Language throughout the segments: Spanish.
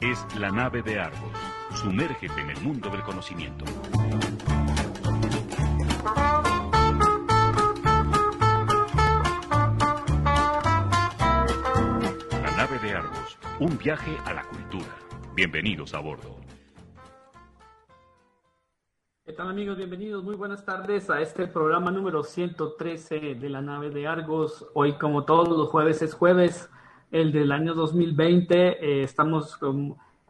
Es la nave de Argos. Sumérgete en el mundo del conocimiento. La nave de Argos. Un viaje a la cultura. Bienvenidos a bordo. ¿Qué tal amigos? Bienvenidos, muy buenas tardes a este programa número 113 de la nave de Argos. Hoy como todos los jueves es jueves, el del año 2020. Eh, estamos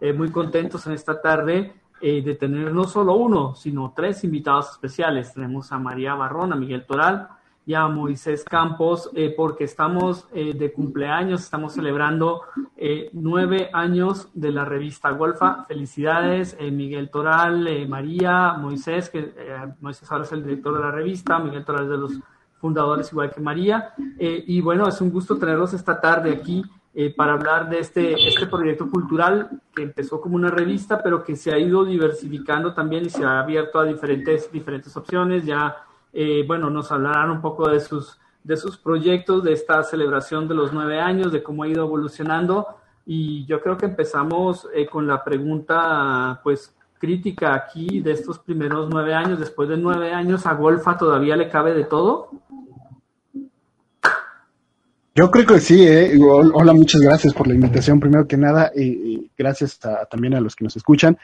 eh, muy contentos en esta tarde eh, de tener no solo uno, sino tres invitados especiales. Tenemos a María Barrón, a Miguel Toral y a Moisés Campos, porque estamos de cumpleaños, estamos celebrando nueve años de la revista Golfa. Felicidades, Miguel Toral, María, Moisés, que Moisés ahora es el director de la revista, Miguel Toral es de los fundadores igual que María. Eh, y bueno, es un gusto tenerlos esta tarde aquí eh, para hablar de este, este proyecto cultural que empezó como una revista, pero que se ha ido diversificando también y se ha abierto a diferentes, diferentes opciones. Ya, eh, bueno, nos hablarán un poco de sus, de sus proyectos, de esta celebración de los nueve años, de cómo ha ido evolucionando. Y yo creo que empezamos con la pregunta, pues, crítica aquí de estos primeros nueve años. Después de nueve años, ¿a Golfa todavía le cabe de todo? Yo creo que sí, ¿eh? Hola, muchas gracias por la invitación, primero que nada, y, gracias también a los que nos escuchan.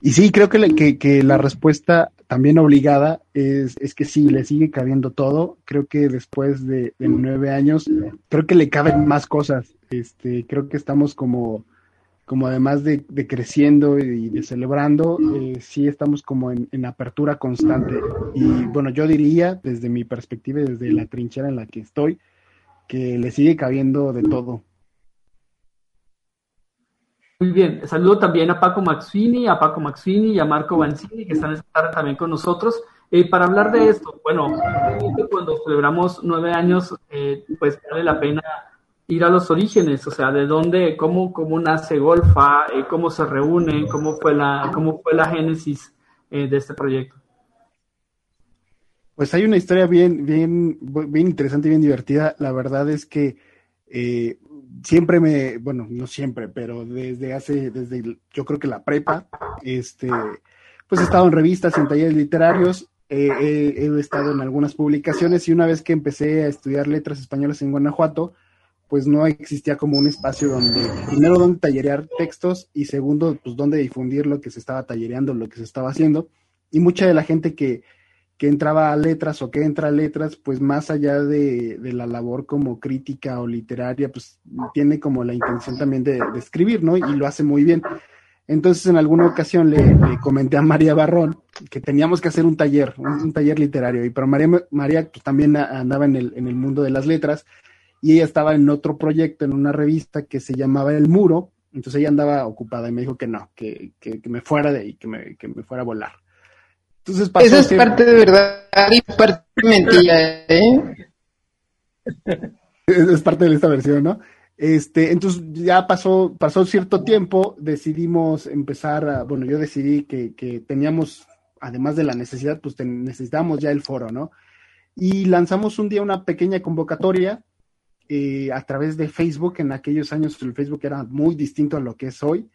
Y sí, creo que, la respuesta también obligada es, es, que sí, le sigue cabiendo todo. Creo que después de, nueve años, creo que le caben más cosas. Este, creo que estamos como, como además de, creciendo y de celebrando, eh, sí estamos como en, apertura constante. Y bueno, yo diría, desde mi perspectiva, desde la trinchera en la que estoy, que le sigue cabiendo de todo. Muy bien, saludo también a Paco Maxini, a Paco Maxini y a Marco Banzini, que están esta tarde también con nosotros. Eh, para hablar de esto, bueno, cuando celebramos nueve años, eh, pues vale la pena ir a los orígenes, o sea, de dónde, cómo, cómo nace Golfa, eh, cómo se reúne, cómo fue la, cómo fue la génesis de este proyecto. Pues hay una historia bien, bien, bien interesante y bien divertida. La verdad es que eh, siempre me, bueno, no siempre, pero desde hace, desde yo creo que la prepa, este, pues he estado en revistas, en talleres literarios, he estado en algunas publicaciones y una vez que empecé a estudiar letras españolas en Guanajuato, pues no existía como un espacio donde, primero, donde tallerear textos y segundo, pues donde difundir lo que se estaba tallereando, lo que se estaba haciendo. Y mucha de la gente que, que entraba a letras o que entra a letras, pues más allá de, la labor como crítica o literaria, pues tiene como la intención también de, escribir, ¿no? Y lo hace muy bien. Entonces, en alguna ocasión le, comenté a María Barrón que teníamos que hacer un taller, un, taller literario. Y pero María, María pues, también andaba en el, en el mundo de las letras y ella estaba en otro proyecto, en una revista que se llamaba El Muro. Entonces ella andaba ocupada y me dijo que no, que, que, que me fuera de ahí, que me, que me fuera a volar. Entonces Eso es parte de verdad y parte de mentira, ¿eh? es parte de esta versión, ¿no? Este, entonces ya pasó, pasó cierto tiempo, decidimos empezar a, bueno, yo decidí que, que teníamos, además de la necesidad, pues necesitábamos ya el foro, ¿no? Y lanzamos un día una pequeña convocatoria eh, a través de Facebook. En aquellos años el Facebook era muy distinto a lo que es hoy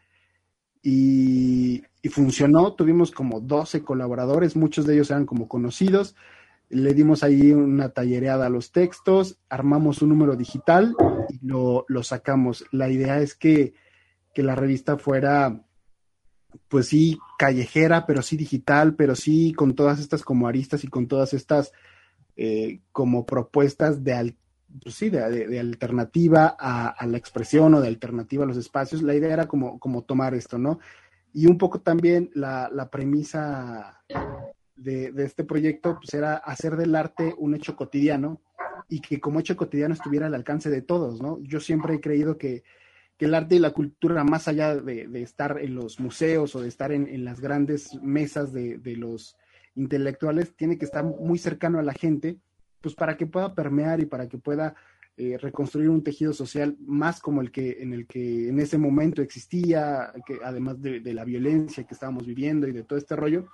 y, funcionó. Tuvimos como 12 colaboradores, muchos de ellos eran como conocidos. Le dimos ahí una tallereada a los textos, armamos un número digital y lo, sacamos. La idea es que, la revista fuera, pues sí, callejera, pero sí digital, pero sí con todas estas como aristas y con todas estas eh, como propuestas de, pues sí, de, alternativa a, la expresión o de alternativa a los espacios. La idea era como, como tomar esto, ¿no? Y un poco también la, la premisa de, de, este proyecto pues era hacer del arte un hecho cotidiano y que como hecho cotidiano estuviera al alcance de todos, ¿no? Yo siempre he creído que, que el arte y la cultura, más allá de, de estar en los museos o de estar en, en las grandes mesas de, de los intelectuales, tiene que estar muy cercano a la gente pues para que pueda permear y para que pueda eh, reconstruir un tejido social más como el que en el que en ese momento existía, que además de, la violencia que estábamos viviendo y de todo este rollo,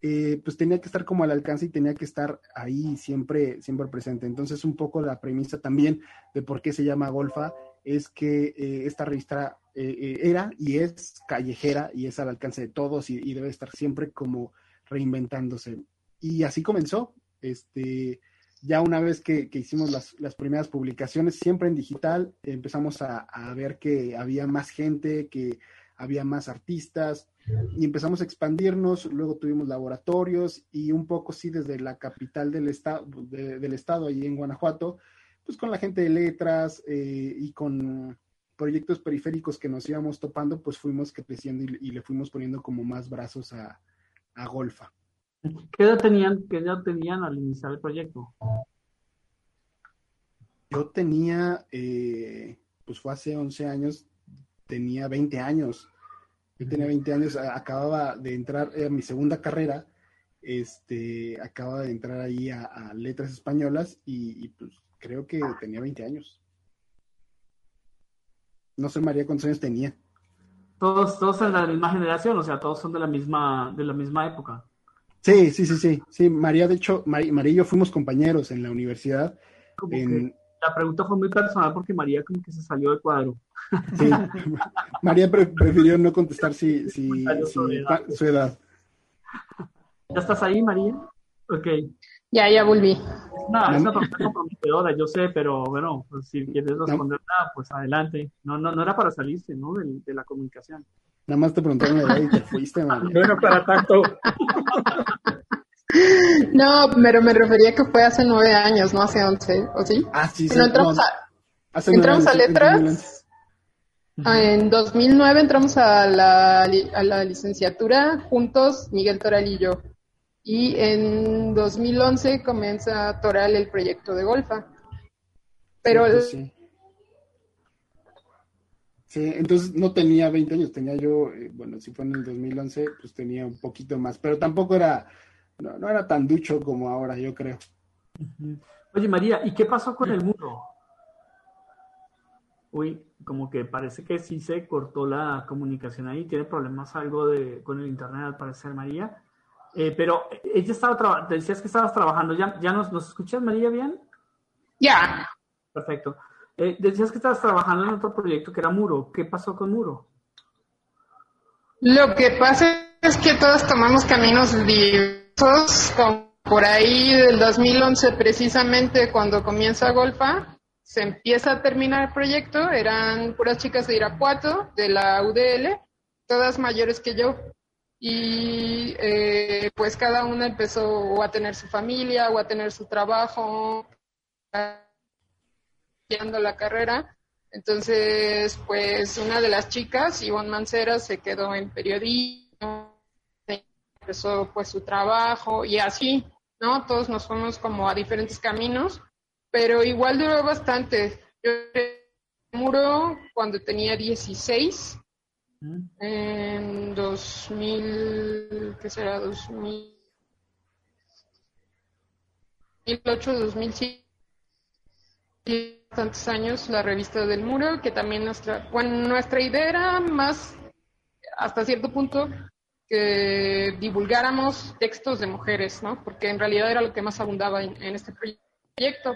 eh, pues tenía que estar como al alcance y tenía que estar ahí siempre, siempre presente. Entonces, un poco la premisa también de por qué se llama Golfa es que eh, esta revista era y es callejera y es al alcance de todos y, debe estar siempre como reinventándose. Y así comenzó. Este, ya una vez que, hicimos las, primeras publicaciones, siempre en digital, empezamos a, a, ver que había más gente, que había más artistas y empezamos a expandirnos. Luego tuvimos laboratorios y un poco, sí, desde la capital del, estado del estado, allí en Guanajuato, pues con la gente de letras eh, y con proyectos periféricos que nos íbamos topando, pues fuimos creciendo y, le fuimos poniendo como más brazos a, Golfa. ¿Qué edad tenían, qué edad tenían al iniciar el proyecto? Yo tenía, eh, pues fue hace 11 años, tenía 20 años. Yo tenía 20 años, acababa de entrar a mi segunda carrera, este, acababa de entrar ahí a, letras españolas y, y, pues creo que tenía 20 años. No sé, María, cuántos años tenía. Todos, todos en la misma generación, o sea, todos son de la misma, de la misma época. Sí, sí, sí, sí. Sí, María, de hecho, María, y yo fuimos compañeros en la universidad. la pregunta fue muy personal porque María como que se salió del cuadro. Sí, María prefirió no contestar si, si, su, edad. ¿Ya estás ahí, María? Ok. Ya, ya volví. No, es una pregunta comprometedora, yo sé, pero bueno, pues, si quieres responder nada, pues adelante. No, no, no era para salirse, ¿no? De, la comunicación. Nada más te preguntaron la y te fuiste, man. Bueno, para tanto. no, pero me refería que fue hace nueve años, no hace once, ¿o sí? Ah, sí, sí. No, entramos, a, entramos a letras. En 2009 entramos a la, a la licenciatura juntos, Miguel Toral y yo. Y en 2011 comienza Toral el proyecto de Golfa. Pero... Sí, sí. entonces no tenía 20 años, tenía yo, eh, bueno, si fue en el 2011, pues tenía un poquito más, pero tampoco era, no, era tan ducho como ahora, yo creo. Oye, María, ¿y qué pasó con el muro? Uy, como que parece que sí se cortó la comunicación ahí, tiene problemas algo de, con el internet al parecer, María. Eh, pero ella estaba decías que estabas trabajando, ¿ya, ya nos, nos escuchas, María, bien? Ya. Perfecto. Eh, decías que estabas trabajando en otro proyecto que era Muro. ¿Qué pasó con Muro? Lo que pasa es que todos tomamos caminos diversos, por ahí del 2011 precisamente cuando comienza Golfa, se empieza a terminar el proyecto, eran puras chicas de Irapuato, de la UDL, todas mayores que yo, y eh, pues cada una empezó a tener su familia o a tener su trabajo, estudiando la carrera. Entonces, pues una de las chicas, Ivonne Mancera, se quedó en periodismo, empezó pues su trabajo y así, ¿no? Todos nos fuimos como a diferentes caminos, pero igual duró bastante. Yo muro cuando tenía 16 en 2000, ¿qué será? 2008, 2007, tantos años, la revista del muro, que también nuestra, bueno, nuestra idea era más, hasta cierto punto, que divulgáramos textos de mujeres, ¿no? Porque en realidad era lo que más abundaba en, este proyecto.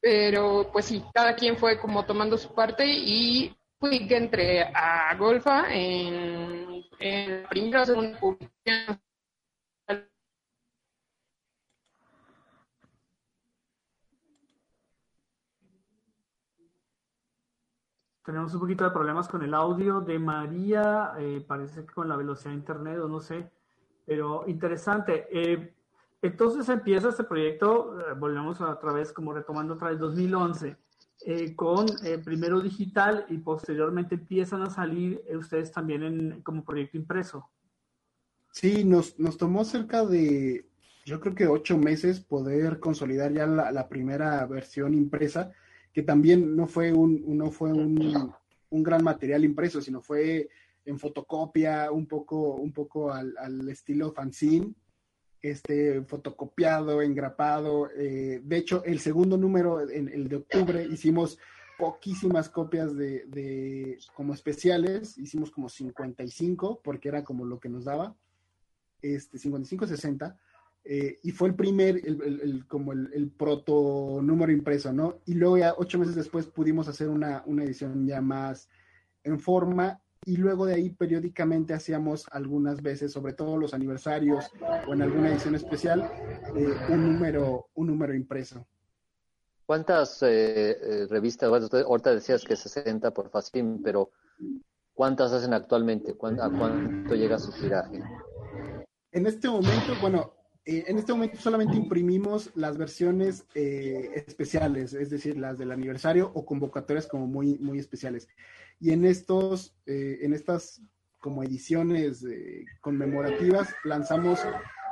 Pero pues sí, cada quien fue como tomando su parte y fui que entré a Golfa en, en primera o segunda publicación. Tenemos un poquito de problemas con el audio de María, eh, parece que con la velocidad de internet o no sé, pero interesante. Eh, entonces empieza este proyecto, eh, volvemos otra vez, como retomando otra vez 2011. Eh, con primero digital y posteriormente empiezan a salir ustedes también en, como proyecto impreso. Sí, nos, nos tomó cerca de, yo creo que ocho meses poder consolidar ya la, primera versión impresa, que también no fue un, no fue un, un, gran material impreso, sino fue en fotocopia, un poco, un poco al, estilo fanzine, este, fotocopiado, engrapado. Eh, de hecho, el segundo número, en el de octubre, hicimos poquísimas copias de, de, como especiales, hicimos como 55, porque era como lo que nos daba, este, 55, 60. Eh, y fue el primer, el, como el, proto número impreso, ¿no? Y luego ya ocho meses después pudimos hacer una, una edición ya más en forma y luego de ahí periódicamente hacíamos algunas veces, sobre todo los aniversarios o en alguna edición especial, eh, un, número, un número impreso. ¿Cuántas eh, eh revistas, ahorita decías que 60 por Facim, pero ¿cuántas hacen actualmente? ¿A cuánto llega su tiraje? En este momento, bueno, eh, en este momento solamente imprimimos las versiones especiales, es decir, las del aniversario o convocatorias como muy, muy especiales. Y en estos, eh, en estas como ediciones eh, conmemorativas, lanzamos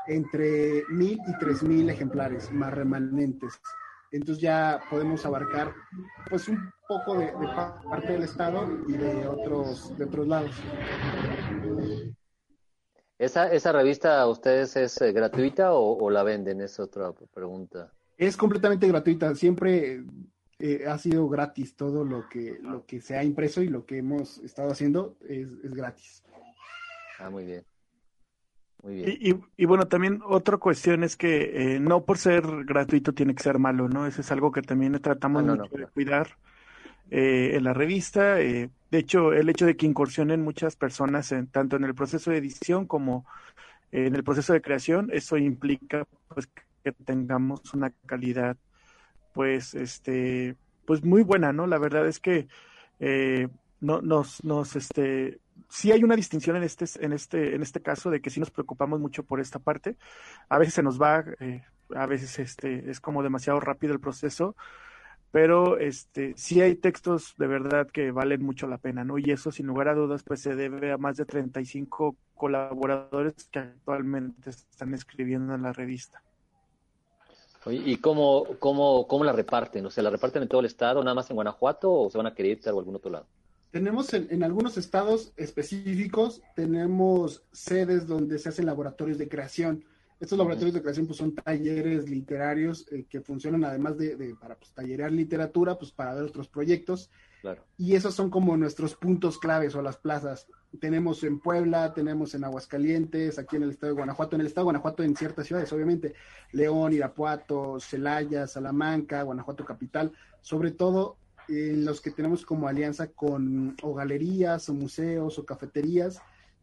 entre mil y tres mil ejemplares más remanentes. Entonces ya podemos abarcar pues un poco de, parte del estado y de otros, de otros lados. ¿Esa, esa revista a ustedes es eh, gratuita o, o, la venden? Es otra pregunta. Es completamente gratuita. Siempre eh, ha sido gratis todo lo que, lo que se ha impreso y lo que hemos estado haciendo es, gratis. Ah, muy bien. Muy bien. Y, bueno, también otra cuestión es que eh, no por ser gratuito tiene que ser malo, ¿no? Eso es algo que también tratamos ah, mucho de cuidar eh, en la revista. de hecho, el hecho de que incursionen muchas personas, en, tanto en el proceso de edición como en el proceso de creación, eso implica pues que tengamos una calidad pues, este, pues muy buena, ¿no? La verdad es que eh, no, nos, nos, este, sí hay una distinción en este, en este, en este caso de que sí nos preocupamos mucho por esta parte. A veces se nos va, eh, a veces este, es como demasiado rápido el proceso, pero este, sí hay textos de verdad que valen mucho la pena, ¿no? Y eso sin lugar a dudas, pues se debe a más de 35 colaboradores que actualmente están escribiendo en la revista. ¿Y cómo, cómo, cómo la reparten? O sea, ¿la reparten en todo el estado, nada más en Guanajuato o se van a querer ir a algún otro lado? Tenemos en, en, algunos estados específicos, tenemos sedes donde se hacen laboratorios de creación. Estos laboratorios de creación pues, son talleres literarios eh, que funcionan además de, de para pues, tallerear literatura, pues para ver otros proyectos. Y esos son como nuestros puntos claves o las plazas. Tenemos en Puebla, tenemos en Aguascalientes, aquí en el estado de Guanajuato, en el estado de Guanajuato en ciertas ciudades, obviamente, León, Irapuato, Celaya, Salamanca, Guanajuato capital, sobre todo en los que tenemos como alianza con o galerías o museos o cafeterías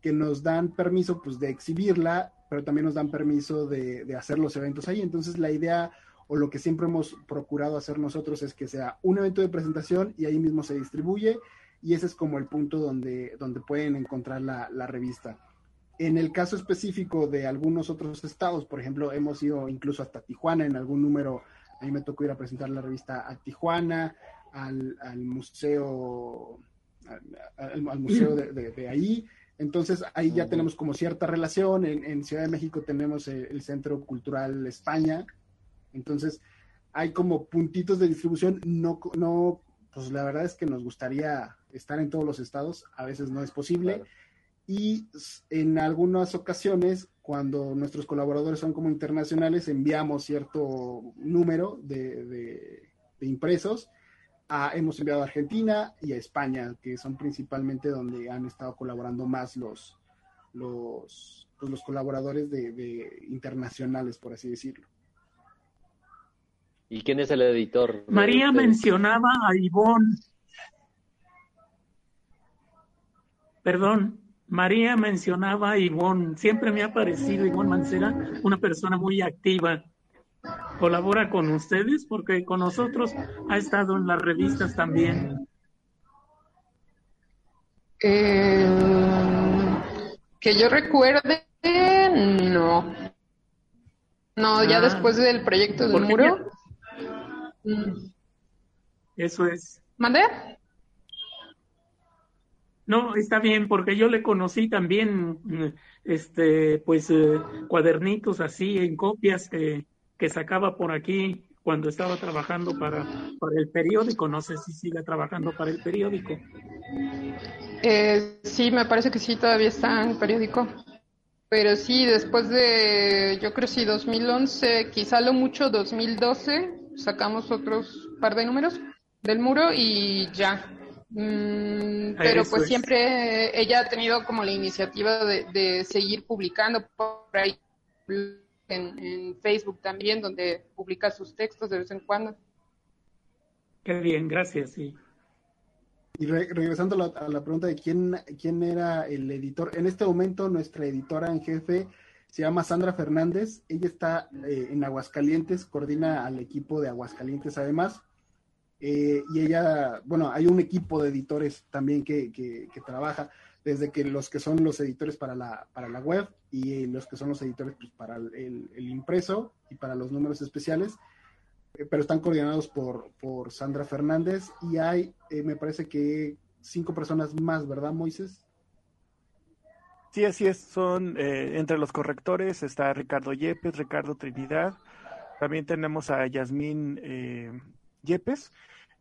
que nos dan permiso pues de exhibirla, pero también nos dan permiso de, hacer los eventos ahí. Entonces la idea o lo que siempre hemos procurado hacer nosotros es que sea un evento de presentación y ahí mismo se distribuye y ese es como el punto donde, donde pueden encontrar la, revista. En el caso específico de algunos otros estados, por ejemplo, hemos ido incluso hasta Tijuana en algún número, a mí me tocó ir a presentar la revista a Tijuana, al, museo, al, museo de, ahí. Entonces ahí ya tenemos como cierta relación. En, Ciudad de México tenemos el Centro Cultural España, entonces, hay como puntitos de distribución, no, no, pues la verdad es que nos gustaría estar en todos los estados, a veces no es posible. Y en algunas ocasiones, cuando nuestros colaboradores son como internacionales, enviamos cierto número de, impresos. Hemos enviado a Argentina y a España, que son principalmente donde han estado colaborando más los, los, pues los colaboradores de internacionales, por así decirlo. ¿Y quién es el editor? María mencionaba a Ivonne. Perdón, María mencionaba a Ivonne. Siempre me ha parecido Ivonne Mancera una persona muy activa. Colabora con ustedes porque con nosotros ha estado en las revistas también. Eh, que yo recuerde, no. No, ya ah. después del proyecto del muro. Eso es. ¿Mandé? No, está bien, porque yo le conocí también, este, pues, eh, cuadernitos así, en copias que, que sacaba por aquí cuando estaba trabajando para, para el periódico. No sé si sigue trabajando para el periódico. Eh, sí, me parece que sí, todavía está en el periódico. Pero sí, después de, yo creo sí, 2011, quizá lo mucho 2012, sacamos otros par de números del muro y ya. Mm, pero pues siempre ella ha tenido como la iniciativa de, seguir publicando por ahí en, Facebook también, donde publica sus textos de vez en cuando. Qué bien, gracias, sí. Y regresando a la, pregunta de quién, quién era el editor, en este momento nuestra editora en jefe se llama Sandra Fernández, ella está eh, en Aguascalientes, coordina al equipo de Aguascalientes además, eh, y ella, bueno, hay un equipo de editores también que, que, trabaja, desde que los que son los editores para la, para la web y los que son los editores pues, para el, impreso y para los números especiales, eh, pero están coordinados por, por Sandra Fernández y hay, me parece que cinco personas más, ¿verdad, Moisés? Sí, así es. Son eh, entre los correctores está Ricardo Yepes, Ricardo Trinidad. También tenemos a Yasmín eh, Yepes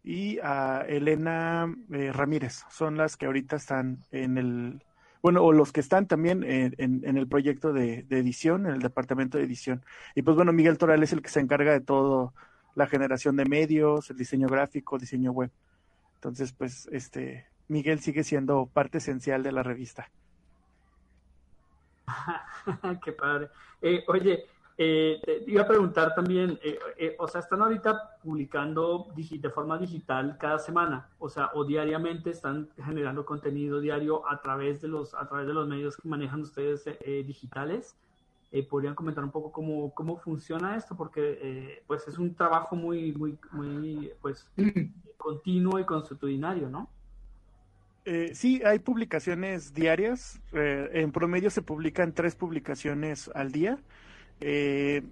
y a Elena eh, Ramírez. Son las que ahorita están en el, bueno, o los que están también en, en, el proyecto de, edición, en el departamento de edición. Y pues bueno, Miguel Toral es el que se encarga de todo la generación de medios, el diseño gráfico, diseño web. Entonces, pues, este, Miguel sigue siendo parte esencial de la revista. Qué padre. Eh, oye, eh, iba a preguntar también, eh, eh, o sea, están ahorita publicando de forma digital cada semana, o sea, o diariamente están generando contenido diario a través de los, a través de los medios que manejan ustedes digitales. ¿Podrían comentar un poco cómo, cómo funciona esto? Porque pues es un trabajo muy, muy, muy, pues, continuo y constitucionario, ¿no? Eh, sí, hay publicaciones diarias. Eh, en promedio se publican tres publicaciones al día. Eh,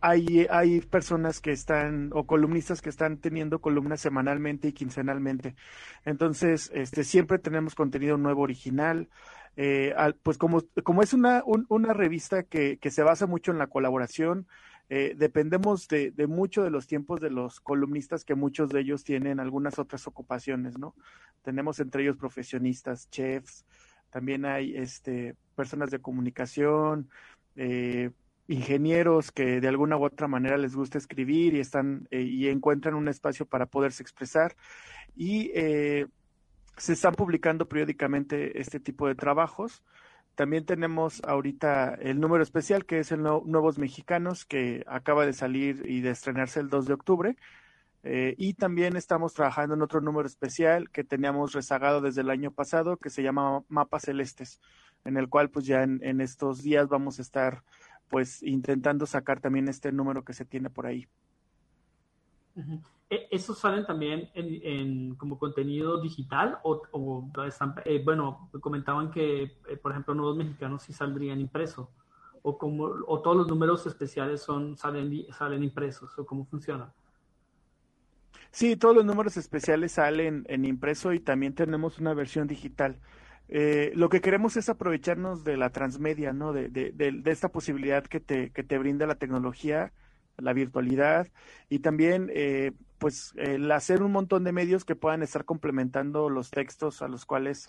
hay, hay personas que están, o columnistas que están teniendo columnas semanalmente y quincenalmente. Entonces, este, siempre tenemos contenido nuevo original. pues como, como es una, una revista que, que se basa mucho en la colaboración, eh, dependemos de, de, mucho de los tiempos de los columnistas, que muchos de ellos tienen algunas otras ocupaciones, ¿no? Tenemos entre ellos profesionistas, chefs, también hay este, personas de comunicación, eh, ingenieros que de alguna u otra manera les gusta escribir y están eh, y encuentran un espacio para poderse expresar y se están publicando periódicamente este tipo de trabajos también tenemos ahorita el número especial que es el Nuevos Mexicanos que acaba de salir y de estrenarse el 2 de octubre. Eh, y también estamos trabajando en otro número especial que teníamos rezagado desde el año pasado que se llama Mapas Celestes, en el cual pues ya en, estos días vamos a estar pues intentando sacar también este número que se tiene por ahí. ¿E-, ¿Esos salen también en, como contenido digital o, están, eh, bueno, comentaban que, eh, por ejemplo, Nuevos Mexicanos sí saldrían impreso o como o todos los números especiales son salen salen impresos o cómo funciona? Sí, todos los números especiales salen en impreso y también tenemos una versión digital. Eh, lo que queremos es aprovecharnos de la transmedia, ¿no? De, de, de, esta posibilidad que te, que te brinda la tecnología la virtualidad y también eh, pues hacer un montón de medios que puedan estar complementando los textos a los cuales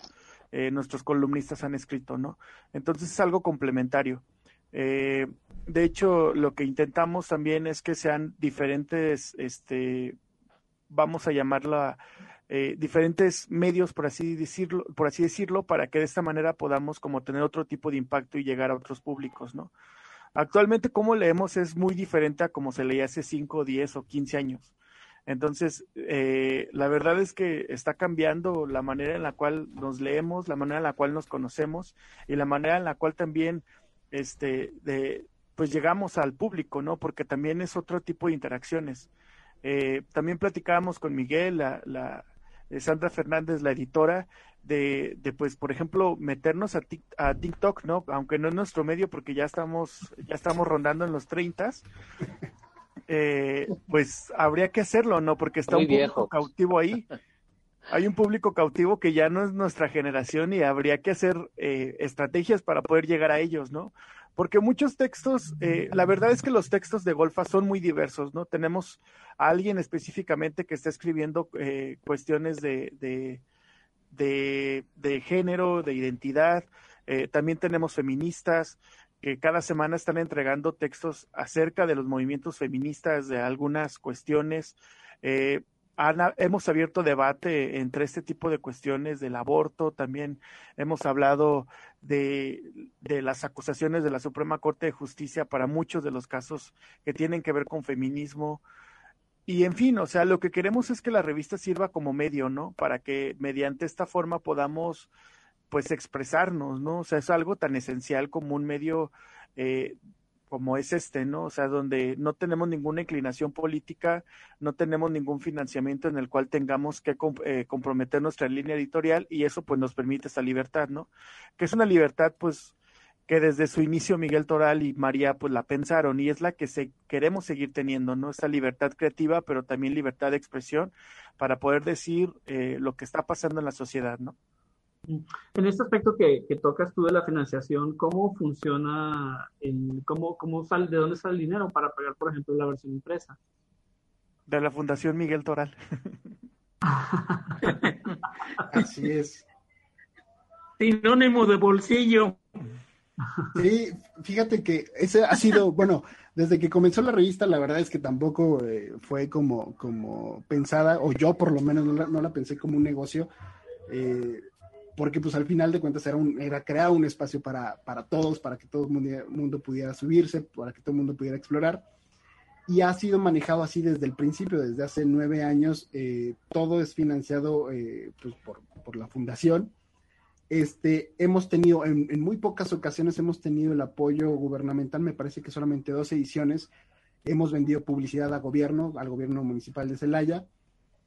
eh, nuestros columnistas han escrito, ¿no? Entonces es algo complementario. Eh, de hecho, lo que intentamos también es que sean diferentes, este, vamos a llamarla, diferentes medios, por así decirlo, por así decirlo, para que de esta manera podamos como tener otro tipo de impacto y llegar a otros públicos, ¿no? Actualmente, como leemos es muy diferente a como se leía hace 5, 10 o 15 años. Entonces, eh, la verdad es que está cambiando la manera en la cual nos leemos, la manera en la cual nos conocemos y la manera en la cual también, este, pues llegamos al público, ¿no? Porque también es otro tipo de interacciones. Eh, también platicábamos con Miguel, la, la eh, Sandra Fernández, la editora, de, de, pues, por ejemplo, meternos a, a, TikTok, ¿no? Aunque no es nuestro medio porque ya estamos, ya estamos rondando en los 30, eh, pues habría que hacerlo, ¿no? Porque está un público cautivo ahí. Hay un público cautivo que ya no es nuestra generación y habría que hacer eh, estrategias para poder llegar a ellos, ¿no? Porque muchos textos, eh, la verdad es que los textos de Golfa son muy diversos, ¿no? Tenemos a alguien específicamente que está escribiendo eh, cuestiones de, de de, género, de identidad. Eh, también tenemos feministas que cada semana están entregando textos acerca de los movimientos feministas, de algunas cuestiones. Eh, hemos abierto debate entre este tipo de cuestiones del aborto, también hemos hablado de, de, las acusaciones de la Suprema Corte de Justicia para muchos de los casos que tienen que ver con feminismo. Y en fin, o sea, lo que queremos es que la revista sirva como medio, ¿no? Para que mediante esta forma podamos, pues, expresarnos, ¿no? O sea, es algo tan esencial como un medio eh, como es este, ¿no? O sea, donde no tenemos ninguna inclinación política, no tenemos ningún financiamiento en el cual tengamos que eh, comprometer nuestra línea editorial y eso pues nos permite esa libertad, ¿no? Que es una libertad pues que desde su inicio Miguel Toral y María pues la pensaron y es la que se, queremos seguir teniendo, ¿no? Esa libertad creativa, pero también libertad de expresión para poder decir eh, lo que está pasando en la sociedad, ¿no? En este aspecto que, tocas tú de la financiación, ¿cómo funciona, el, cómo, cómo sale, de dónde sale el dinero para pagar, por ejemplo, la versión impresa? De la Fundación Miguel Toral. Así es. Sinónimo de bolsillo. Sí, fíjate que ese ha sido, bueno, desde que comenzó la revista, la verdad es que tampoco eh, fue como, como pensada, o yo por lo menos no la, no la pensé como un negocio. Eh, porque pues al final de cuentas era, un, era crear un espacio para, para todos, para que todo el mundo, pudiera subirse, para que todo el mundo pudiera explorar. Y ha sido manejado así desde el principio, desde hace nueve años. Eh, todo es financiado eh, pues, por, por, la fundación. Este, hemos tenido, en, en, muy pocas ocasiones hemos tenido el apoyo gubernamental, me parece que solamente dos ediciones. Hemos vendido publicidad a gobierno, al gobierno municipal de Celaya.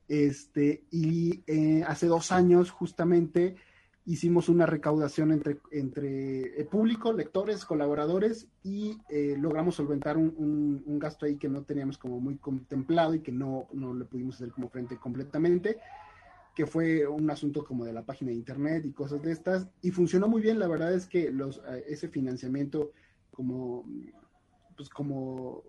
Este, y eh, hace dos años justamente hicimos una recaudación entre, entre eh, público, lectores, colaboradores y eh, logramos solventar un, un, gasto ahí que no teníamos como muy contemplado y que no, no le pudimos hacer como frente completamente, que fue un asunto como de la página de internet y cosas de estas y funcionó muy bien, la verdad es que los, eh, ese financiamiento como, pues como,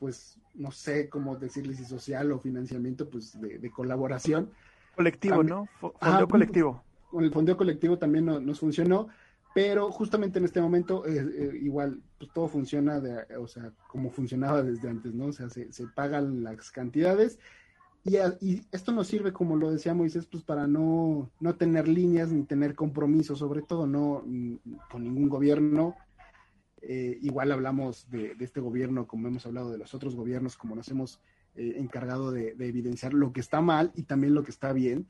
pues no sé cómo decirles si social o financiamiento pues de, colaboración. Colectivo, ¿no? Fondo colectivo con el fondeo colectivo también nos funcionó, pero justamente en este momento eh, eh, igual pues todo funciona, de, o sea, como funcionaba desde antes, ¿no? O sea, se, pagan las cantidades y, esto nos sirve, como lo decía Moisés, pues para no, no tener líneas ni tener compromisos, sobre todo no con ningún gobierno. Eh, igual hablamos de, este gobierno, como hemos hablado de los otros gobiernos, como nos hemos encargado de evidenciar lo que está mal y también lo que está bien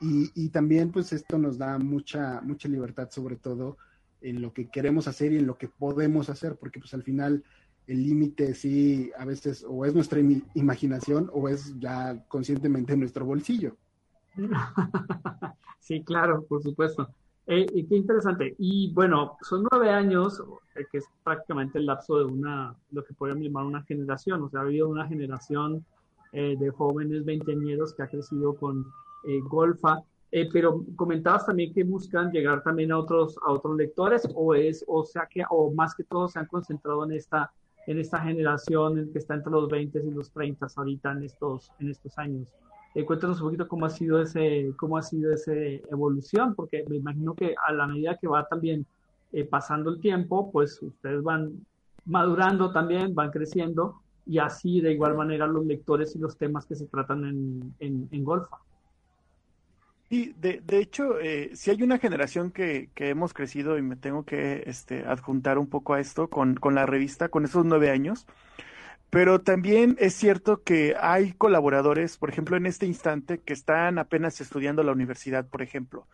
y, y, también pues esto nos da mucha, mucha libertad sobre todo en lo que queremos hacer y en lo que podemos hacer, porque pues al final el límite sí a veces o es nuestra imaginación o es ya conscientemente nuestro bolsillo. Sí, claro, por supuesto. Eh, qué interesante. Y bueno, son nueve años, eh, que es prácticamente el lapso de una, lo que podríamos llamar una generación. O sea, ha habido una generación eh, de jóvenes veinteañeros que ha crecido con eh, Golfa, eh, pero comentabas también que buscan llegar también a otros, a otros lectores, o es, o sea que, o más que todo se han concentrado en esta, en esta generación que está entre los 20 y los 30 ahorita en estos, en estos años. Eh, cuéntanos un poquito cómo ha sido ese, cómo ha sido esa evolución, porque me imagino que a la medida que va también pasando el tiempo, pues ustedes van madurando también, van creciendo, y así de igual manera los lectores y los temas que se tratan en, en, en Golfa. Y de, de hecho, eh, si hay una generación que, que hemos crecido y me tengo que este, adjuntar un poco a esto con, con la revista, con esos nueve años, pero también es cierto que hay colaboradores, por ejemplo, en este instante, que están apenas estudiando la universidad, por ejemplo.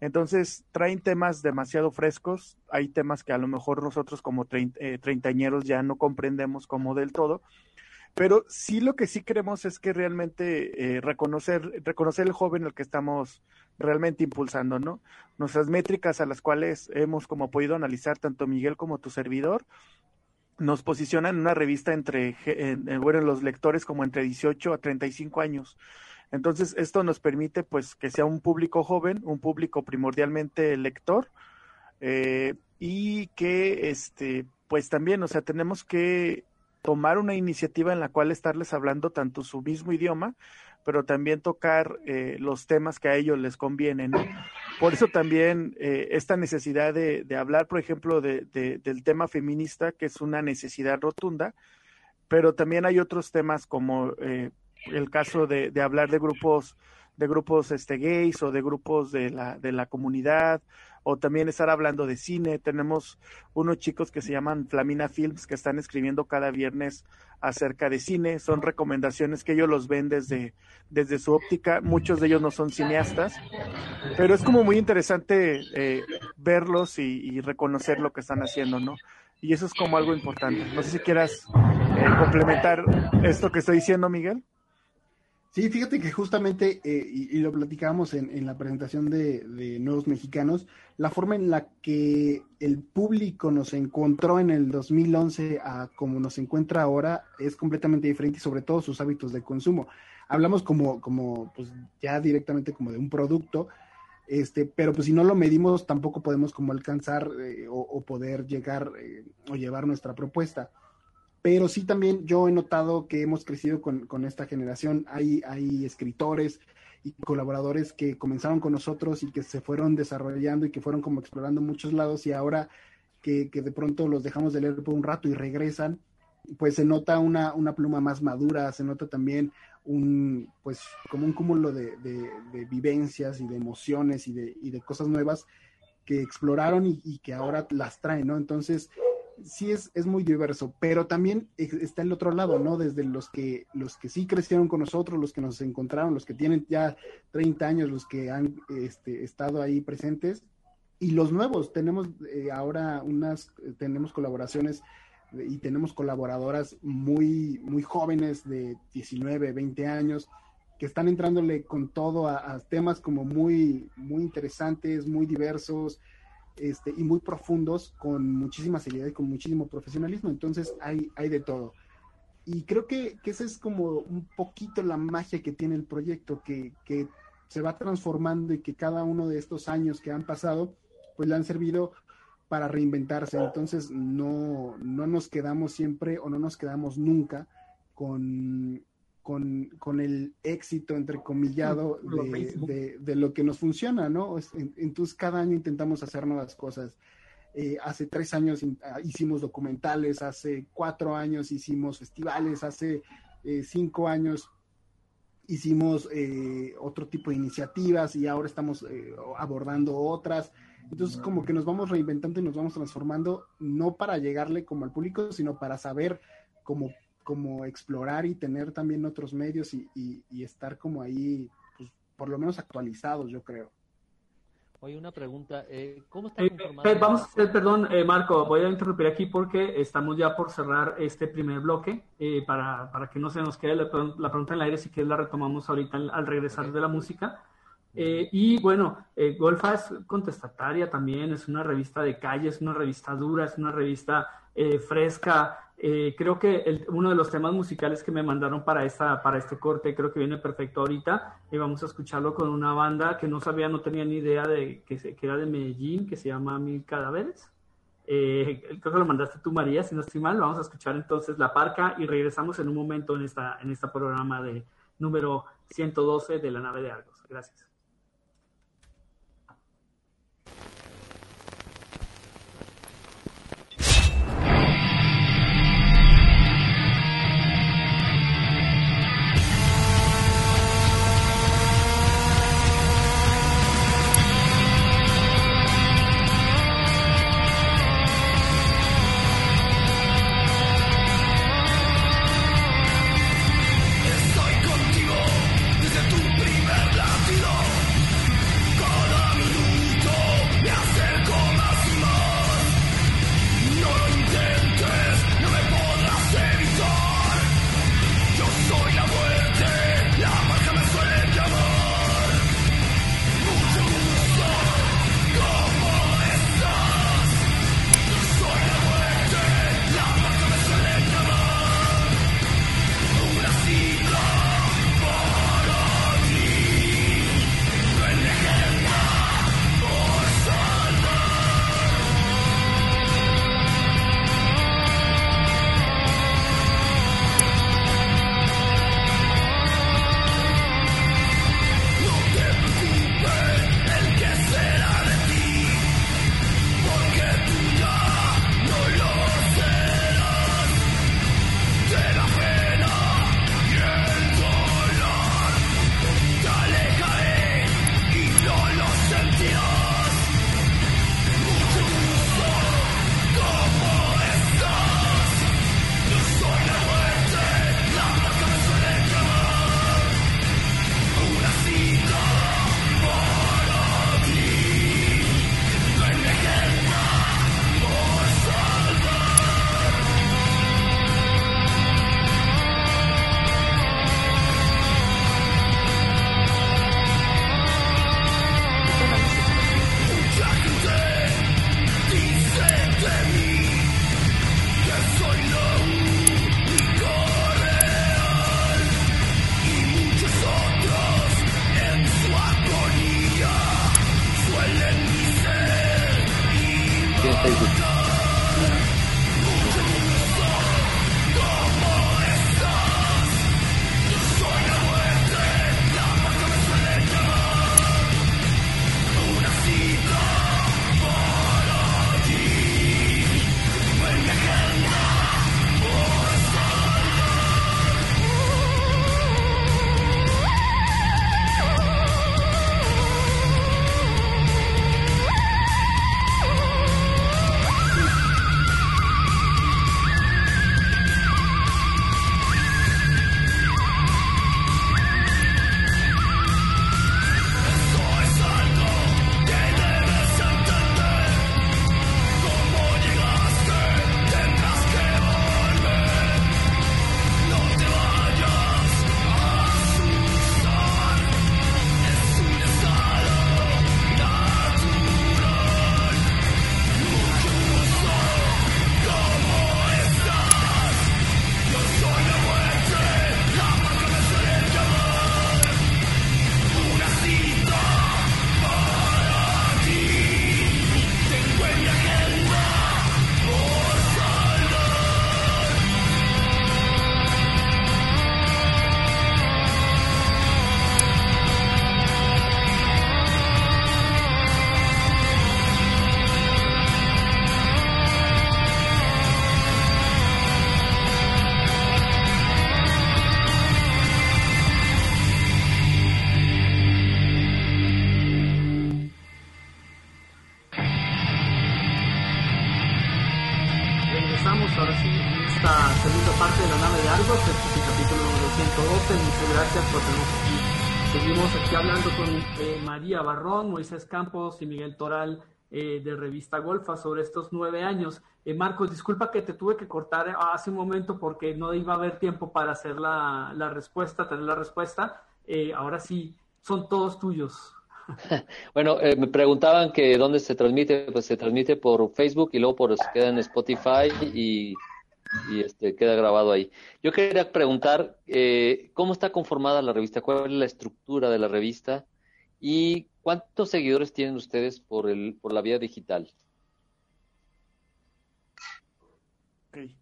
Entonces, traen temas demasiado frescos, hay temas que a lo mejor nosotros como eh, treintañeros ya no comprendemos como del todo, pero sí lo que sí queremos es que realmente eh, reconocer, reconocer el joven al que estamos realmente impulsando, ¿no? Nuestras métricas a las cuales hemos como podido analizar tanto Miguel como tu servidor, nos posicionan en una revista entre, bueno, los lectores como entre 18 a 35 años. Entonces, esto nos permite, pues, que sea un público joven, un público primordialmente lector, eh, y que, este, pues también, o sea, tenemos que tomar una iniciativa en la cual estarles hablando tanto su mismo idioma, pero también tocar eh, los temas que a ellos les convienen. Por eso también eh, esta necesidad de, de, hablar, por ejemplo, de, de, del tema feminista, que es una necesidad rotunda, pero también hay otros temas como, eh, el caso de hablar de grupos de grupos este gays o de grupos de la de la comunidad o también estar hablando de cine. Tenemos unos chicos que se llaman Flamina Films que están escribiendo cada viernes acerca de cine. Son recomendaciones que ellos los ven desde, desde su óptica. Muchos de ellos no son cineastas, pero es como muy interesante eh, verlos y, reconocer lo que están haciendo, ¿no? Y eso es como algo importante. No sé si quieras eh, complementar esto que estoy diciendo, Miguel. Sí, fíjate que justamente, eh, y, lo platicábamos en, la presentación de, Nuevos Mexicanos, la forma en la que el público nos encontró en el 2011 a como nos encuentra ahora es completamente diferente y sobre todo sus hábitos de consumo. Hablamos como, como pues ya directamente como de un producto, este, pero pues si no lo medimos tampoco podemos como alcanzar eh, o, poder llegar eh, o llevar nuestra propuesta pero sí también yo he notado que hemos crecido con, con esta generación. Hay, hay escritores y colaboradores que comenzaron con nosotros y que se fueron desarrollando y que fueron como explorando muchos lados y ahora que, que de pronto los dejamos de leer por un rato y regresan, pues se nota una, una pluma más madura, se nota también un, pues como un cúmulo de, de, vivencias y de emociones y de, y de cosas nuevas que exploraron y, y, que ahora las traen, ¿no? Entonces, sí es, es muy diverso, pero también está el otro lado, ¿no? Desde los que, los que sí crecieron con nosotros, los que nos encontraron, los que tienen ya 30 años, los que han este, estado ahí presentes, y los nuevos. Tenemos eh, ahora unas, tenemos colaboraciones y tenemos colaboradoras muy, muy jóvenes de 19, 20 años que están entrándole con todo a, a temas como muy, muy interesantes, muy diversos, este, y muy profundos, con muchísima seriedad y con muchísimo profesionalismo. Entonces hay, hay de todo. Y creo que, que esa es como un poquito la magia que tiene el proyecto, que, que se va transformando y que cada uno de estos años que han pasado, pues le han servido para reinventarse. Entonces no, no nos quedamos siempre o no nos quedamos nunca con, con, el éxito, entrecomillado, de, de, lo que nos funciona, ¿no? Entonces, cada año intentamos hacer nuevas cosas. Eh, hace tres años ah, hicimos documentales, hace cuatro años hicimos festivales, hace eh, cinco años hicimos eh, otro tipo de iniciativas y ahora estamos abordando otras. Entonces, como que nos vamos reinventando y nos vamos transformando, no para llegarle como al público, sino para saber cómo como explorar y tener también otros medios y, y, estar como ahí, pues, por lo menos actualizados, yo creo. Oye, una pregunta, eh, ¿cómo está eh, vamos a hacer, perdón, eh, Marco, voy a interrumpir aquí porque estamos ya por cerrar este primer bloque para, para que no se nos quede la, pregunta en el aire, si quieres la retomamos ahorita al, regresar de la música. y bueno, Golfa es contestataria también, es una revista de calle, es una revista dura, es una revista fresca, eh, creo que uno de los temas musicales que me mandaron para, esta, para este corte creo que viene perfecto ahorita y vamos a escucharlo con una banda que no sabía, no tenía ni idea de que, que era de Medellín, que se llama Mil Cadáveres. Eh, creo que lo mandaste tú, María, si no estoy mal. Vamos a escuchar entonces La Parca y regresamos en un momento en esta, en este programa de número 112 de la nave de Argos. Gracias. Barrón, Moisés Campos y Miguel Toral eh, de Revista Golfa sobre estos nueve años. Eh, Marcos, disculpa que te tuve que cortar hace un momento porque no iba a haber tiempo para hacer la, respuesta, tener la respuesta. ahora sí, son todos tuyos. Bueno, eh, me preguntaban que dónde se transmite, pues se transmite por Facebook y luego por queda en Spotify y, este queda grabado ahí. Yo quería preguntar eh, cómo está conformada la revista, cuál es la estructura de la revista y cuántos seguidores tienen ustedes por el por la vía digital. Okay.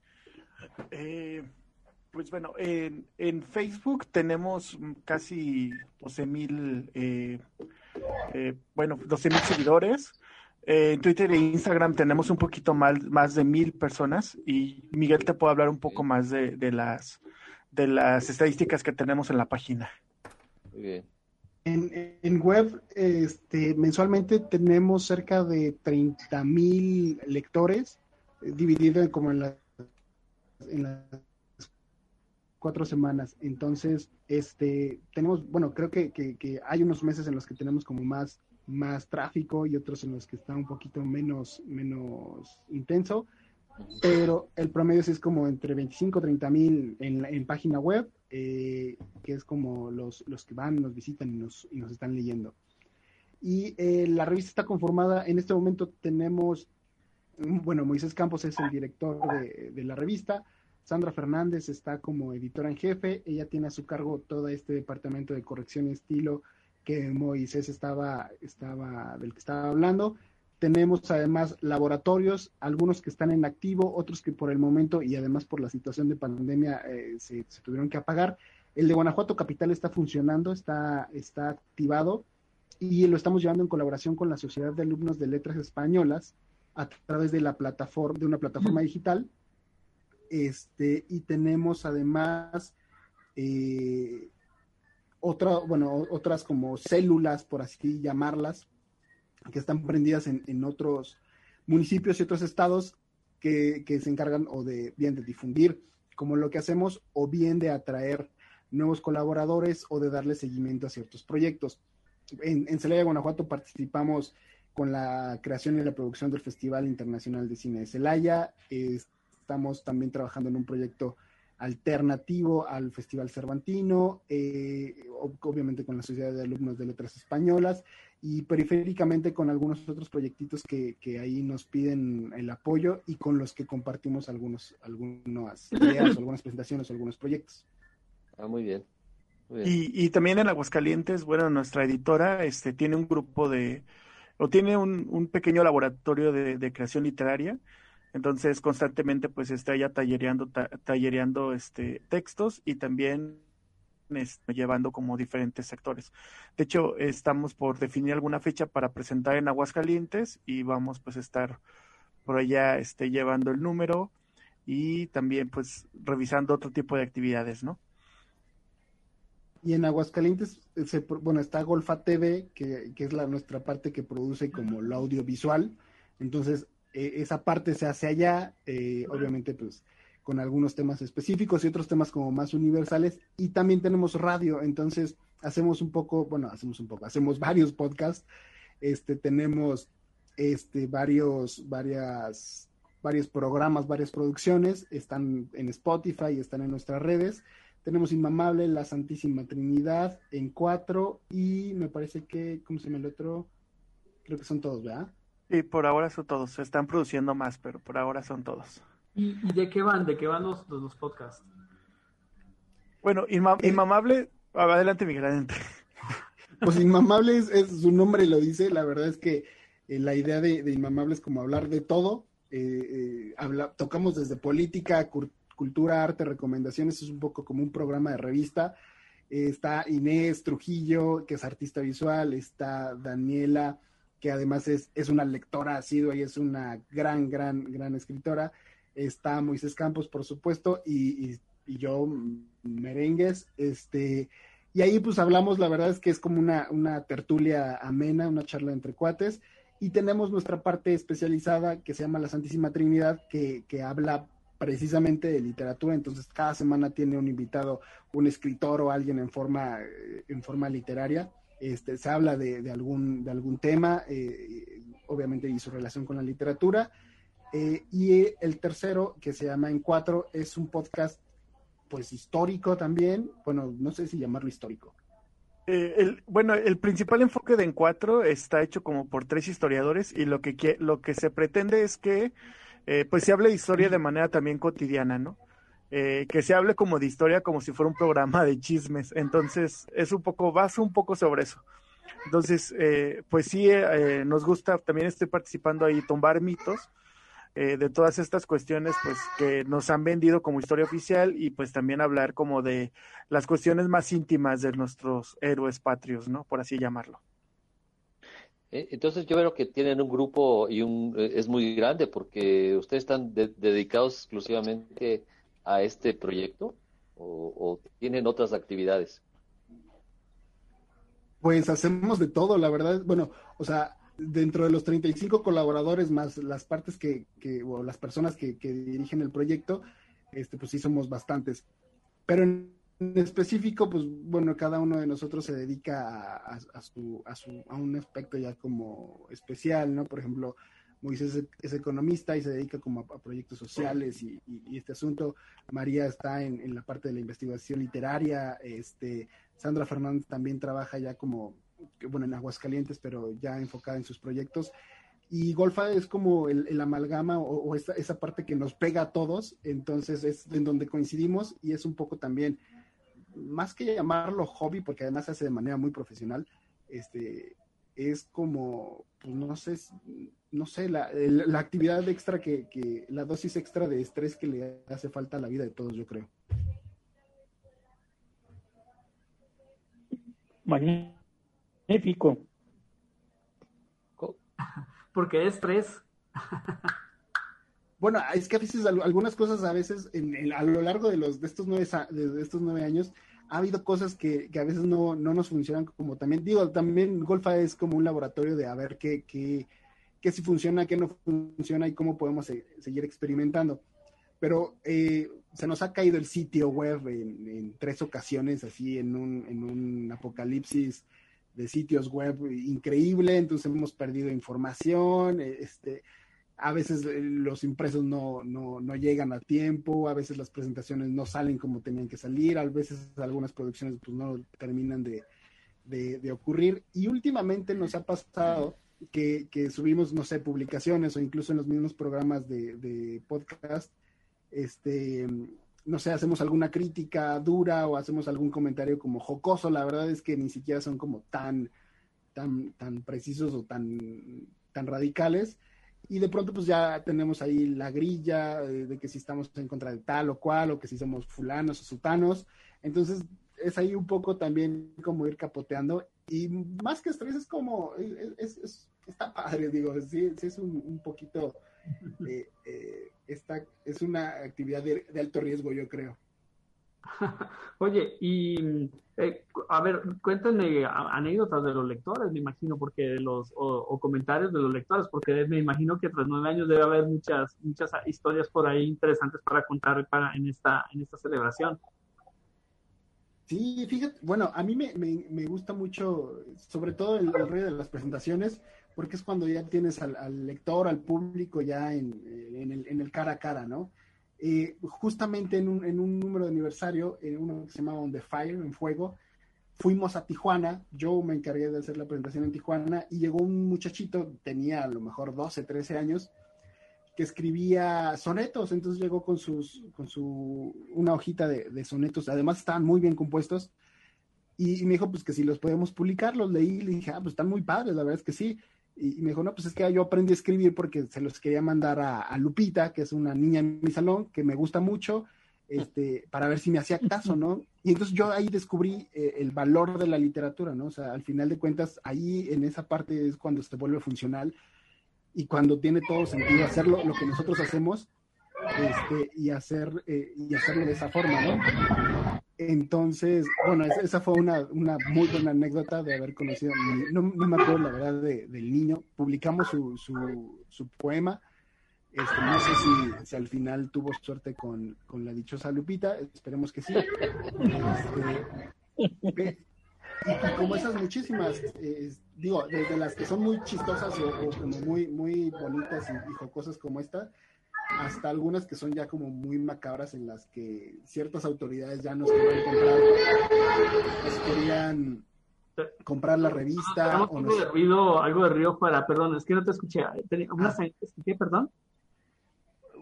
Eh, pues bueno, en, en, Facebook tenemos casi 12 mil eh, eh, bueno, 12 mil seguidores. Eh, en Twitter e Instagram tenemos un poquito más, más de mil personas y Miguel te puede hablar un poco más de, las, de las estadísticas que tenemos en la página. En, web, este, mensualmente tenemos cerca de 30 mil lectores, eh, dividido como en, en las cuatro semanas. Entonces, este, tenemos, bueno, creo que, que, hay unos meses en los que tenemos como más, más tráfico y otros en los que está un poquito menos, menos intenso, pero el promedio sí es como entre 25 30 mil en, en página web, eh, que es como los, los que van, nos visitan y nos, y nos están leyendo. Y eh, la revista está conformada, en este momento tenemos, bueno, Moisés Campos es el director de, de la revista, Sandra Fernández está como editora en jefe, ella tiene a su cargo todo este departamento de corrección y estilo que Moisés estaba, estaba, del que estaba hablando. Tenemos además laboratorios, algunos que están en activo, otros que por el momento y además por la situación de pandemia eh, se, tuvieron que apagar. El de Guanajuato Capital está funcionando, está, está activado y lo estamos llevando en colaboración con la Sociedad de Alumnos de Letras Españolas a través de la plataforma, de una plataforma digital este, y tenemos además eh, otra, bueno, otras como células, por así llamarlas, que están prendidas en, otros municipios y otros estados que, se encargan o de bien de difundir como lo que hacemos o bien de atraer nuevos colaboradores o de darle seguimiento a ciertos proyectos. En, en Celaya, Guanajuato, participamos con la creación y la producción del Festival Internacional de Cine de Celaya. Estamos también trabajando en un proyecto alternativo al Festival Cervantino, eh, obviamente con la Sociedad de Alumnos de Letras Españolas y periféricamente con algunos otros proyectitos que, ahí nos piden el apoyo y con los que compartimos algunos, algunas ideas, algunas presentaciones, algunos proyectos. Ah, muy bien. Y, también en Aguascalientes, bueno, nuestra editora este, tiene un grupo de, o tiene un, pequeño laboratorio de creación literaria entonces, constantemente, pues está ella tallereando, tallereando este, textos y también llevando como diferentes sectores. De hecho, estamos por definir alguna fecha para presentar en Aguascalientes y vamos pues a estar por allá este, llevando el número y también pues revisando otro tipo de actividades, ¿no? Y en Aguascalientes, se, bueno, está Golfa TV, que, que es la nuestra parte que produce como lo audiovisual. Entonces, eh, esa parte se hace allá, eh, obviamente pues con algunos temas específicos y otros temas como más universales. Y también tenemos radio, entonces hacemos un poco, bueno, hacemos un poco, hacemos varios podcasts, este, tenemos este, varios, varias, varios programas, varias producciones, están en Spotify, están en nuestras redes. Tenemos Inmamable, La Santísima Trinidad en cuatro y me parece que, ¿cómo se llama el otro? Creo que son todos, ¿verdad? Sí, por ahora son todos. Se están produciendo más, pero por ahora son todos. ¿Y, de qué van? ¿De qué van los, los, podcasts? Bueno, Inmamable, adelante Miguel, adelante. Pues Inmamable es, su nombre lo dice, la verdad es que eh, la idea de, de, Inmamable es como hablar de todo, eh, eh tocamos desde política, cultura, arte, recomendaciones, es un poco como un programa de revista. Eh, está Inés Trujillo, que es artista visual, está Daniela, que además es, es una lectora asidua y es una gran, gran, gran escritora. Está Moisés Campos, por supuesto, y, yo, merengues, este, y ahí pues hablamos, la verdad es que es como una, una tertulia amena, una charla entre cuates, y tenemos nuestra parte especializada que se llama la Santísima Trinidad, que, que habla precisamente de literatura, entonces cada semana tiene un invitado, un escritor o alguien en forma, eh, en forma literaria. Este, se habla de, algún, de algún tema, eh, obviamente, y su relación con la literatura. Eh, y el tercero, que se llama En Cuatro, es un podcast, pues, histórico también. Bueno, no sé si llamarlo histórico. el, bueno, el principal enfoque de En Cuatro está hecho como por tres historiadores y lo que, lo que se pretende es que eh, pues se hable de historia de manera también cotidiana, ¿no? Eh, que se hable como de historia como si fuera un programa de chismes. Entonces, es un poco, vas un poco sobre eso. Entonces, eh, pues sí, nos gusta, también estoy participando ahí, tomar mitos de todas estas cuestiones, pues que nos han vendido como historia oficial y pues también hablar como de las cuestiones más íntimas de nuestros héroes patrios, ¿no? Por así llamarlo. Eh, entonces yo veo que tienen un grupo y un eh, es muy grande porque ustedes están dedicados exclusivamente a este proyecto o, tienen otras actividades. Pues hacemos de todo, la verdad. Bueno, o sea, dentro de los 35 colaboradores más las partes que, que o las personas que, que dirigen el proyecto, este, pues sí somos bastantes. Pero en en específico, pues bueno, cada uno de nosotros se dedica a, su, a, su, a un aspecto ya como especial, ¿no? Por ejemplo, Moisés es, economista y se dedica como a, proyectos sociales y, este asunto. María está en, la parte de la investigación literaria. Este, Sandra Fernández también trabaja ya como, bueno, en Aguascalientes, pero ya enfocada en sus proyectos. Y Golfa es como el, amalgama o, o esa, esa, parte que nos pega a todos, entonces es en donde coincidimos y es un poco también más que llamarlo hobby, porque además se hace de manera muy profesional, este, es como, pues no sé, no sé, la, la actividad extra que, que, la dosis extra de estrés que le hace falta a la vida de todos, yo creo. Magnífico. Porque estrés. Bueno, es que a veces algunas cosas, a veces en, a lo largo de los de estos nueve de estos nueve años, ha habido cosas que, que a veces no, no, nos funcionan como también digo, también Golfa es como un laboratorio de a ver qué, qué, qué si funciona, qué no funciona y cómo podemos seguir experimentando. Pero eh, se nos ha caído el sitio web en, en, tres ocasiones, así en un, en un apocalipsis de sitios web increíble, entonces hemos perdido información, este, a veces eh, los impresos no, no, no, llegan a tiempo, a veces las presentaciones no salen como tenían que salir, a veces algunas producciones pues no terminan de, de, ocurrir. Y últimamente nos ha pasado que, que, subimos, no sé, publicaciones o incluso en los mismos programas de, de podcast, este, no sé, hacemos alguna crítica dura o hacemos algún comentario como jocoso, la verdad es que ni siquiera son como tan, tan, tan precisos o tan, tan radicales y de pronto pues ya tenemos ahí la grilla de, que si estamos en contra de tal o cual, o que si somos fulanos o sutanos. Entonces es ahí un poco también como ir capoteando. Y más que estrés es como, es, está padre, digo, sí, es un, poquito, eh, eh, es una actividad de alto riesgo, yo creo. Oye, y eh, a ver, cuéntenme anécdotas de los lectores, me imagino, porque los, o, comentarios de los lectores, porque me imagino que tras nueve años debe haber muchas, muchas historias por ahí interesantes para contar para, en esta, en esta celebración. Sí, fíjate, bueno, a mí me, me, gusta mucho, sobre todo el, el, de las presentaciones, porque es cuando ya tienes al, lector, al público ya en, en, el, cara a cara, ¿no? Eh, justamente en un, en un, número de aniversario, en uno que se llamaba On the Fire, en Fuego, fuimos a Tijuana, yo me encargué de hacer la presentación en Tijuana y llegó un muchachito, tenía a lo mejor 12, 13 años, que escribía sonetos, entonces llegó con su, una hojita de, sonetos, además estaban muy bien compuestos, y, me dijo pues que si los podemos publicar, los leí, le dije, ah, pues están muy padres, la verdad es que sí, y, me dijo, no, pues es que yo aprendí a escribir porque se los quería mandar a, Lupita, que es una niña en mi salón, que me gusta mucho, este, para ver si me hacía caso, ¿no? Y entonces yo ahí descubrí eh, el valor de la literatura, ¿no? O sea, al final de cuentas, ahí en esa parte es cuando se vuelve funcional y cuando tiene todo sentido hacerlo, lo que nosotros hacemos, este, y, hacer, eh, y hacerlo de esa forma, ¿no? Entonces, bueno, esa fue una, una, muy buena anécdota de haber conocido, no, no me acuerdo la verdad de, del niño, publicamos su, su, su poema, Este, no sé si, si, al final tuvo suerte con, con, la dichosa Lupita, esperemos que sí. Este, y, como esas muchísimas, digo, desde las que son muy chistosas o, como muy, muy bonitas y, y jocosas como esta, hasta algunas que son ya como muy macabras en las que ciertas autoridades ya nos querían comprar, nos querían comprar la revista. o algo de ruido, algo de ruido para, perdón, es que no te escuché. Una ah. ¿Escuché, perdón?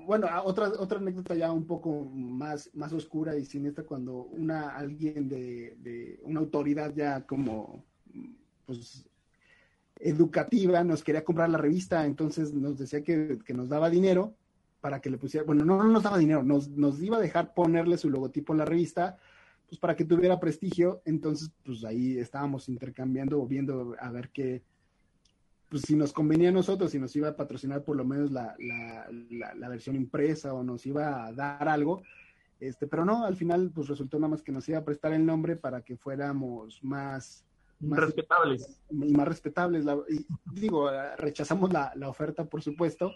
Bueno, otra, otra anécdota ya un poco más, más oscura y siniestra cuando una, alguien de, de una autoridad ya como, pues, educativa nos quería comprar la revista, entonces nos decía que, que nos daba dinero para que le pusiera, bueno, no, nos daba dinero, nos, nos iba a dejar ponerle su logotipo en la revista, pues para que tuviera prestigio, entonces pues ahí estábamos intercambiando o viendo a ver qué, pues si nos convenía a nosotros, si nos iba a patrocinar por lo menos la, la, la, versión impresa o nos iba a dar algo, este, pero no, al final pues resultó nada más que nos iba a prestar el nombre para que fuéramos más, más respetables. Y más respetables. y digo, rechazamos la, la oferta, por supuesto,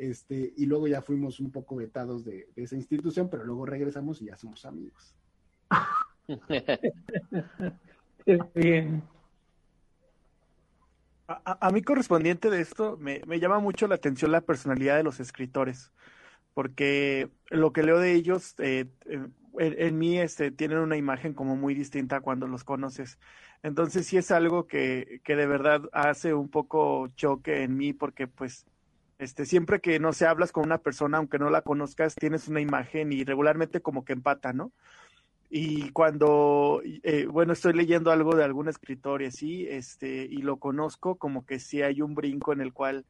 este, y luego ya fuimos un poco vetados de, esa institución, pero luego regresamos y ya somos amigos. Bien. A, mí correspondiente de esto, me, llama mucho la atención la personalidad de los escritores, porque lo que leo de ellos, eh, en, mí este, tienen una imagen como muy distinta cuando los conoces. Entonces sí es algo que, que de verdad hace un poco choque en mí, porque pues este, siempre que no se hablas con una persona, aunque no la conozcas, tienes una imagen y regularmente como que empata, ¿no? Y cuando, eh, bueno, estoy leyendo algo de algún escritor y así, este, y lo conozco, como que sí hay un brinco en el cual,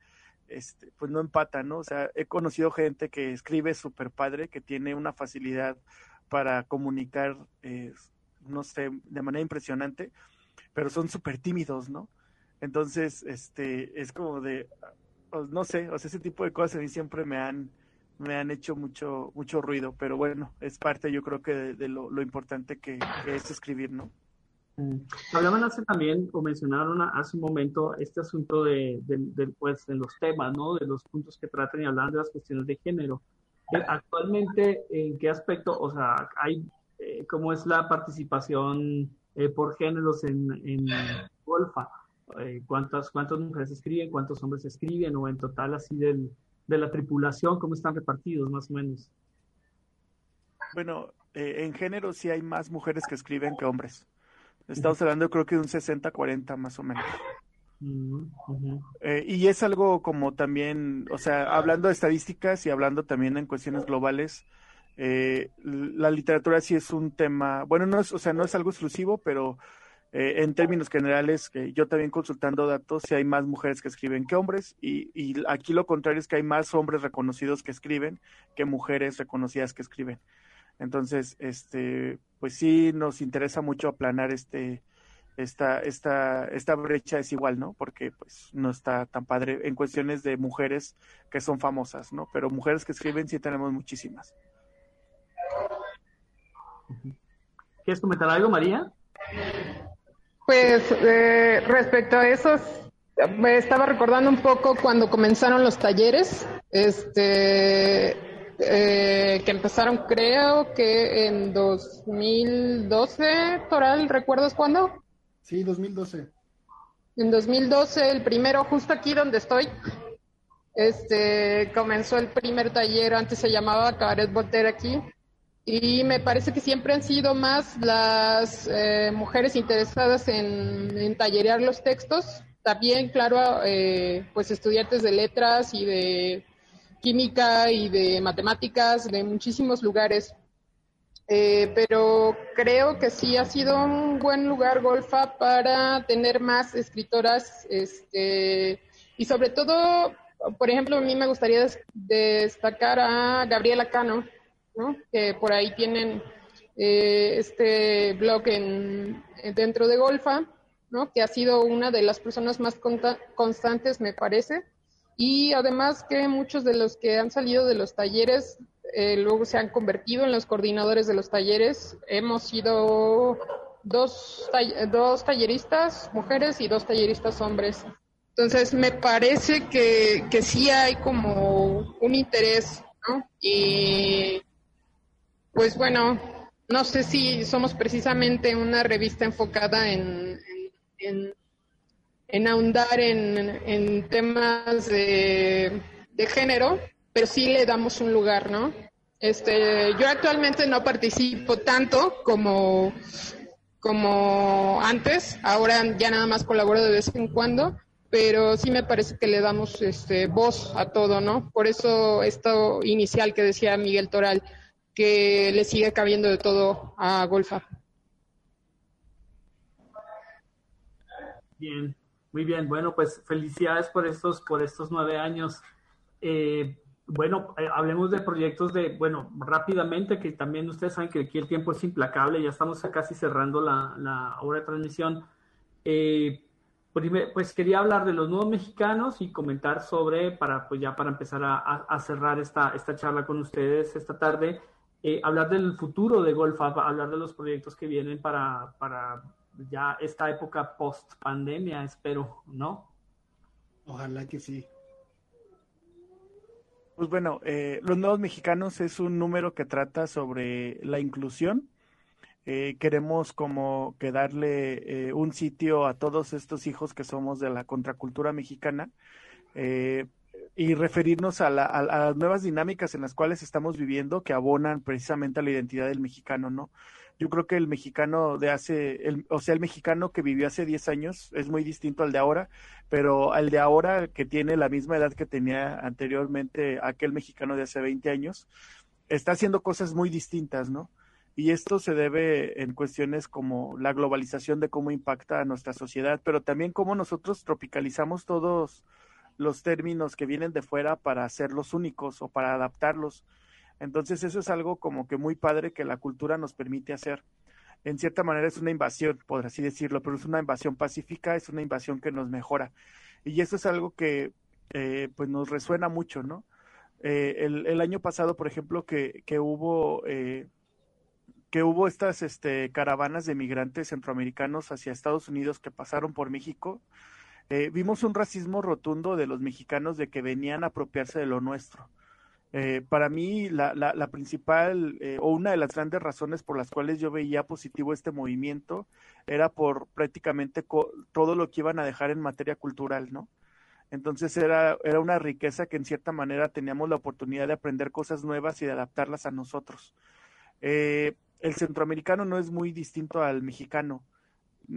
este, pues no empata, ¿no? O sea, he conocido gente que escribe súper padre, que tiene una facilidad para comunicar, eh, no sé, de manera impresionante, pero son súper tímidos, ¿no? Entonces, este, es como de, no sé, o sea, ese tipo de cosas a mí siempre me han, me han hecho mucho, mucho ruido, pero bueno, es parte yo creo que de, lo, importante que, es escribir, ¿no? Mm. Hablaban hace también, o mencionaron hace un momento, este asunto de, pues, de los temas, ¿no? De los puntos que tratan y hablan de las cuestiones de género. Eh, actualmente, ¿en qué aspecto, o sea, hay, eh, cómo es la participación eh, por géneros en, en Golfa? Eh, cuántas, cuántas mujeres escriben, cuántos hombres escriben, o en total así del, de la tripulación, cómo están repartidos más o menos. Bueno, eh, en género sí hay más mujeres que escriben que hombres. Estamos hablando creo que de un 60-40 más o menos. Eh, y es algo como también, o sea, hablando de estadísticas y hablando también en cuestiones globales, la literatura sí es un tema, bueno, no es, o sea, no es algo exclusivo, pero eh, en términos generales, que yo también consultando datos, si hay más mujeres que escriben que hombres, y, y, aquí lo contrario es que hay más hombres reconocidos que escriben que mujeres reconocidas que escriben. Entonces, este, pues sí nos interesa mucho aplanar este, esta, esta, esta brecha desigual, ¿no? Porque pues no está tan padre en cuestiones de mujeres que son famosas, ¿no? Pero mujeres que escriben sí tenemos muchísimas. ¿Quieres comentar algo, María? Pues eh, respecto a eso, me estaba recordando un poco cuando comenzaron los talleres, este, eh, que empezaron creo que en 2012, Toral, ¿recuerdas cuándo? Sí, 2012. En 2012, el primero, justo aquí donde estoy, este, comenzó el primer taller, antes se llamaba Cabaret Voltaire aquí, y me parece que siempre han sido más las eh, mujeres interesadas en, tallerear los textos, también, claro, eh, pues estudiantes de letras y de química y de matemáticas de muchísimos lugares. Eh, pero creo que sí ha sido un buen lugar Golfa para tener más escritoras este, y sobre todo, por ejemplo, a mí me gustaría destacar a Gabriela Cano, que por ahí tienen eh, este blog en, dentro de Golfa, ¿no? que ha sido una de las personas más constantes, me parece. Y además que muchos de los que han salido de los talleres eh, luego se han convertido en los coordinadores de los talleres. Hemos sido dos, dos talleristas mujeres y dos talleristas hombres. Entonces, me parece que, que sí hay como un interés, ¿no? Y pues bueno, no sé si somos precisamente una revista enfocada en, en, ahondar en, temas de, género, pero sí le damos un lugar, ¿no? Este, yo actualmente no participo tanto como, como antes, ahora ya nada más colaboro de vez en cuando, pero sí me parece que le damos este, voz a todo, ¿no? Por eso esto inicial que decía Miguel Toral, que le sigue cabiendo de todo a Golfa. Bien, muy bien. Bueno, pues felicidades por estos, por estos nueve años. Eh, bueno, eh, hablemos de proyectos de, bueno, rápidamente, que también ustedes saben que aquí el tiempo es implacable, ya estamos casi cerrando la, la hora de transmisión. Eh, pues quería hablar de los nuevos mexicanos y comentar sobre, para, pues ya para empezar a, a cerrar esta, esta charla con ustedes esta tarde, eh, hablar del futuro de Golfa, hablar de los proyectos que vienen para, para ya esta época post pandemia, espero, ¿no? Ojalá que sí. Pues bueno, eh, los nuevos mexicanos es un número que trata sobre la inclusión. Eh, queremos como que darle un sitio a todos estos hijos que somos de la contracultura mexicana y referirnos a, las nuevas dinámicas en las cuales estamos viviendo que abonan precisamente a la identidad del mexicano, ¿no? Yo creo que el mexicano de hace, el, o sea, el mexicano que vivió hace 10 años es muy distinto al de ahora, pero al de ahora que tiene la misma edad que tenía anteriormente aquel mexicano de hace 20 años, está haciendo cosas muy distintas, ¿no? Y esto se debe en cuestiones como la globalización de cómo impacta a nuestra sociedad, pero también cómo nosotros tropicalizamos todos los términos que vienen de fuera para hacerlos únicos o para adaptarlos. Entonces eso es algo como que muy padre que la cultura nos permite hacer. En cierta manera es una invasión, por así decirlo, pero es una invasión pacífica, es una invasión que nos mejora. Y eso es algo que eh, pues nos resuena mucho, ¿no? Eh, el, año pasado, por ejemplo, que, que hubo eh, que hubo estas este, caravanas de migrantes centroamericanos hacia Estados Unidos que pasaron por México, eh, vimos un racismo rotundo de los mexicanos de que venían a apropiarse de lo nuestro. Eh, para mí, la, la, principal eh, o una de las grandes razones por las cuales yo veía positivo este movimiento era por prácticamente todo lo que iban a dejar en materia cultural, ¿no? Entonces era, era una riqueza que en cierta manera teníamos la oportunidad de aprender cosas nuevas y de adaptarlas a nosotros. el centroamericano no es muy distinto al mexicano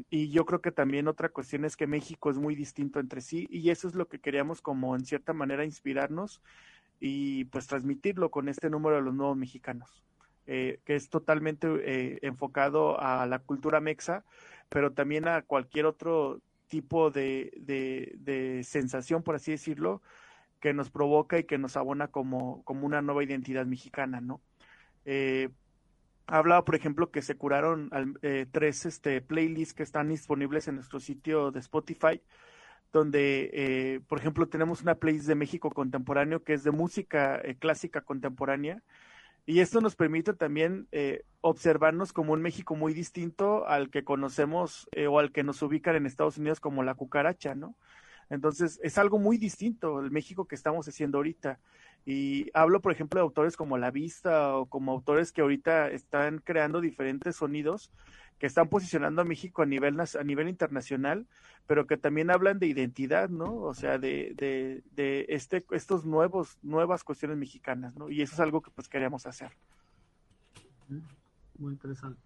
y yo creo que también otra cuestión es que México es muy distinto entre sí y eso es lo que queríamos como en cierta manera inspirarnos y pues transmitirlo con este número de los nuevos mexicanos, eh, que es totalmente eh, enfocado a la cultura mexa, pero también a cualquier otro tipo de, de, sensación, por así decirlo, que nos provoca y que nos abona como, como una nueva identidad mexicana, ¿no? Eh, hablaba, por ejemplo, que se curaron eh, tres este, playlists que están disponibles en nuestro sitio de Spotify, donde, eh, por ejemplo, tenemos una playlist de México contemporáneo que es de música eh, clásica contemporánea. Y esto nos permite también observarnos como un México muy distinto al que conocemos o al que nos ubican en Estados Unidos como la cucaracha, ¿no? Entonces, es algo muy distinto el México que estamos haciendo ahorita. Y hablo, por ejemplo, de autores como La Vista o como autores que ahorita están creando diferentes sonidos que están posicionando a México a nivel a nivel internacional, pero que también hablan de identidad, ¿no? O sea, de, de, este estos nuevos nuevas cuestiones mexicanas, ¿no? Y eso es algo que pues queríamos hacer. Muy interesante.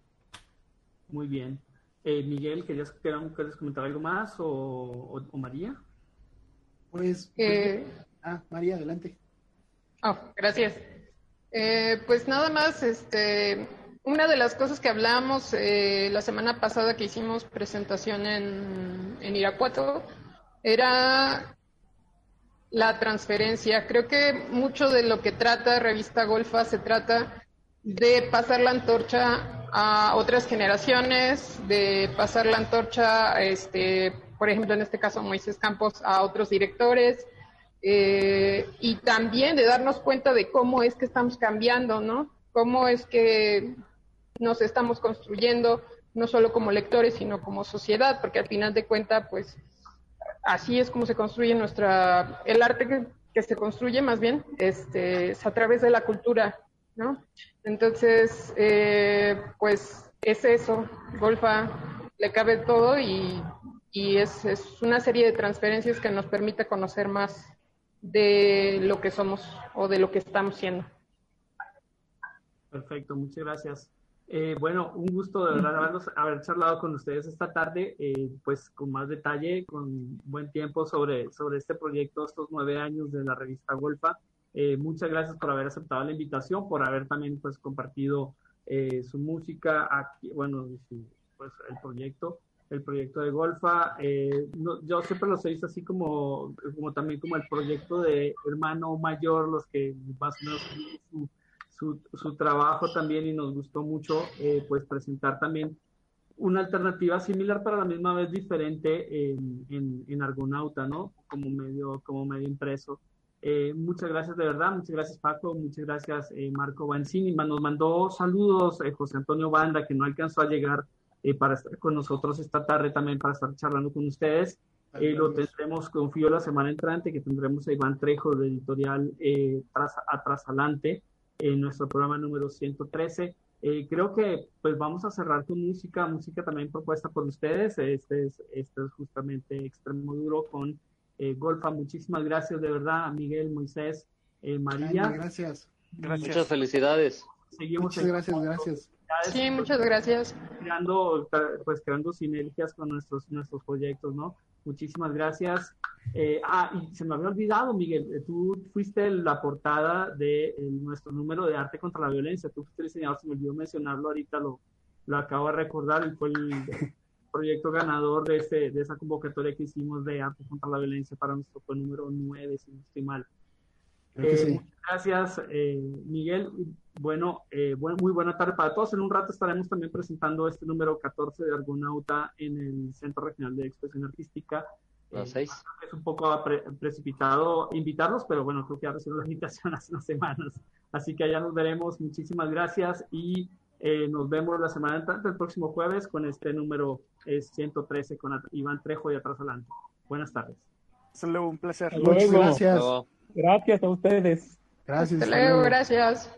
Muy bien. Eh, Miguel, ¿querías, ¿querías comentar algo más o, María? Pues, eh, ah, María, adelante. Oh, gracias. Eh, pues nada más, este, una de las cosas que hablamos eh, la semana pasada que hicimos presentación en, en Irapuato era la transferencia. Creo que mucho de lo que trata Revista Golfa se trata de pasar la antorcha a otras generaciones, de pasar la antorcha, este, por ejemplo, en este caso Moisés Campos, a otros directores, eh, y también de darnos cuenta de cómo es que estamos cambiando, ¿no? Cómo es que nos estamos construyendo, no solo como lectores, sino como sociedad, porque al final de cuentas, pues, así es como se construye nuestra, el arte que, que se construye más bien, este, es a través de la cultura, ¿no? Entonces, eh, pues es eso, Golfa le cabe todo y, y es, es una serie de transferencias que nos permite conocer más de lo que somos o de lo que estamos siendo. Perfecto, muchas gracias. Eh, bueno, un gusto de verdad haber charlado con ustedes esta tarde, eh, pues con más detalle, con buen tiempo sobre, sobre este proyecto, estos nueve años de la revista Golfa. Eh, muchas gracias por haber aceptado la invitación, por haber también pues compartido su música, aquí, bueno, pues el proyecto, el proyecto de Golfa. yo siempre los he visto así como, como también como el proyecto de hermano mayor, los que más o menos su, su, trabajo también y nos gustó mucho eh, pues presentar también una alternativa similar para la misma vez diferente en, en, Argonauta, ¿no? Como medio, como medio impreso. Eh, muchas gracias de verdad, muchas gracias Paco, muchas gracias eh, Marco Banzini. Nos mandó saludos José Antonio Banda, que no alcanzó a llegar para estar con nosotros esta tarde también, para estar charlando con ustedes. lo tendremos, confío, la semana entrante, que tendremos a Iván Trejo de editorial Tras, Atrasalante en nuestro programa número 113. Eh, creo que pues vamos a cerrar con música, música también propuesta por ustedes. Este es, este es justamente Extremo Duro con eh, Golfa. Muchísimas gracias de verdad, Miguel, Moisés, eh, María. gracias. gracias. Muchas felicidades. Seguimos muchas gracias, gracias. Sí, muchas gracias. Creando, pues creando sinergias con nuestros, nuestros proyectos, ¿no? Muchísimas gracias. Eh, ah, y se me había olvidado, Miguel, eh, tú fuiste la portada de nuestro número de arte contra la violencia. Tú fuiste el diseñador, se me olvidó mencionarlo ahorita, lo, lo acabo de recordar, y fue el proyecto ganador de, este, de esa convocatoria que hicimos de arte contra la violencia para nuestro fue número 9, si no estoy mal. Eh, gracias, eh, Miguel. Bueno, eh, muy buena tarde para todos. En un rato estaremos también presentando este número 14 de Argonauta en el Centro Regional de Expresión Artística. Es un poco precipitado invitarlos, pero bueno, creo que ya recibí la invitación hace unas semanas. Así que allá nos veremos. Muchísimas gracias y nos vemos la semana entrante, el próximo jueves, con este número 113 con Iván Trejo y atrás adelante. Buenas tardes. Hasta un placer. Muchas gracias. Gracias a ustedes. Gracias. Hasta luego, gracias.